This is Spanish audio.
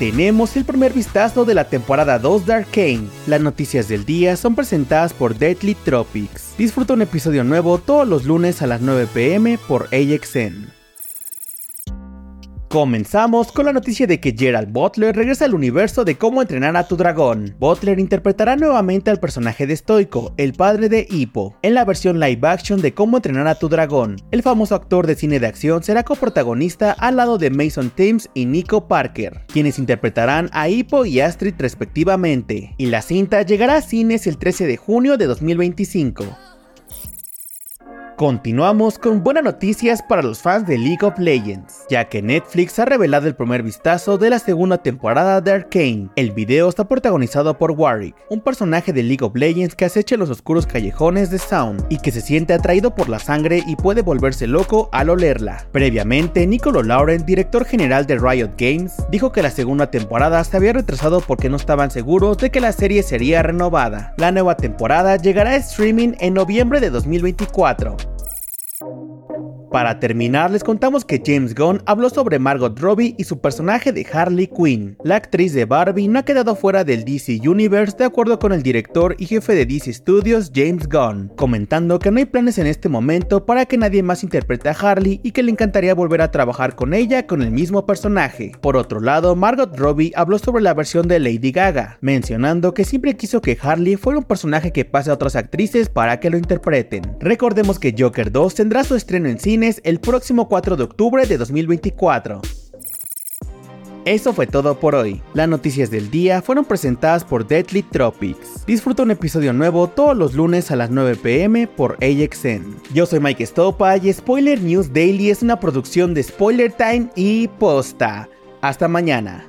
tenemos el primer vistazo de la temporada 2 de Arcane. Las noticias del día son presentadas por Deadly Tropics. Disfruta un episodio nuevo todos los lunes a las 9 pm por AXN. Comenzamos con la noticia de que Gerald Butler regresa al universo de cómo entrenar a tu dragón. Butler interpretará nuevamente al personaje de Stoico, el padre de Hippo, en la versión live action de cómo entrenar a tu dragón. El famoso actor de cine de acción será coprotagonista al lado de Mason Thames y Nico Parker, quienes interpretarán a Hippo y Astrid respectivamente. Y la cinta llegará a cines el 13 de junio de 2025. Continuamos con buenas noticias para los fans de League of Legends, ya que Netflix ha revelado el primer vistazo de la segunda temporada de Arcane. El video está protagonizado por Warwick, un personaje de League of Legends que acecha los oscuros callejones de Sound y que se siente atraído por la sangre y puede volverse loco al olerla. Previamente, Nicolo Lauren, director general de Riot Games, dijo que la segunda temporada se había retrasado porque no estaban seguros de que la serie sería renovada. La nueva temporada llegará a streaming en noviembre de 2024. Para terminar, les contamos que James Gunn habló sobre Margot Robbie y su personaje de Harley Quinn. La actriz de Barbie no ha quedado fuera del DC Universe de acuerdo con el director y jefe de DC Studios, James Gunn, comentando que no hay planes en este momento para que nadie más interprete a Harley y que le encantaría volver a trabajar con ella con el mismo personaje. Por otro lado, Margot Robbie habló sobre la versión de Lady Gaga, mencionando que siempre quiso que Harley fuera un personaje que pase a otras actrices para que lo interpreten. Recordemos que Joker 2 tendrá su estreno en cine el próximo 4 de octubre de 2024. Eso fue todo por hoy. Las noticias del día fueron presentadas por Deadly Tropics. Disfruta un episodio nuevo todos los lunes a las 9 pm por AXN. Yo soy Mike Stopa y Spoiler News Daily es una producción de Spoiler Time y Posta. Hasta mañana.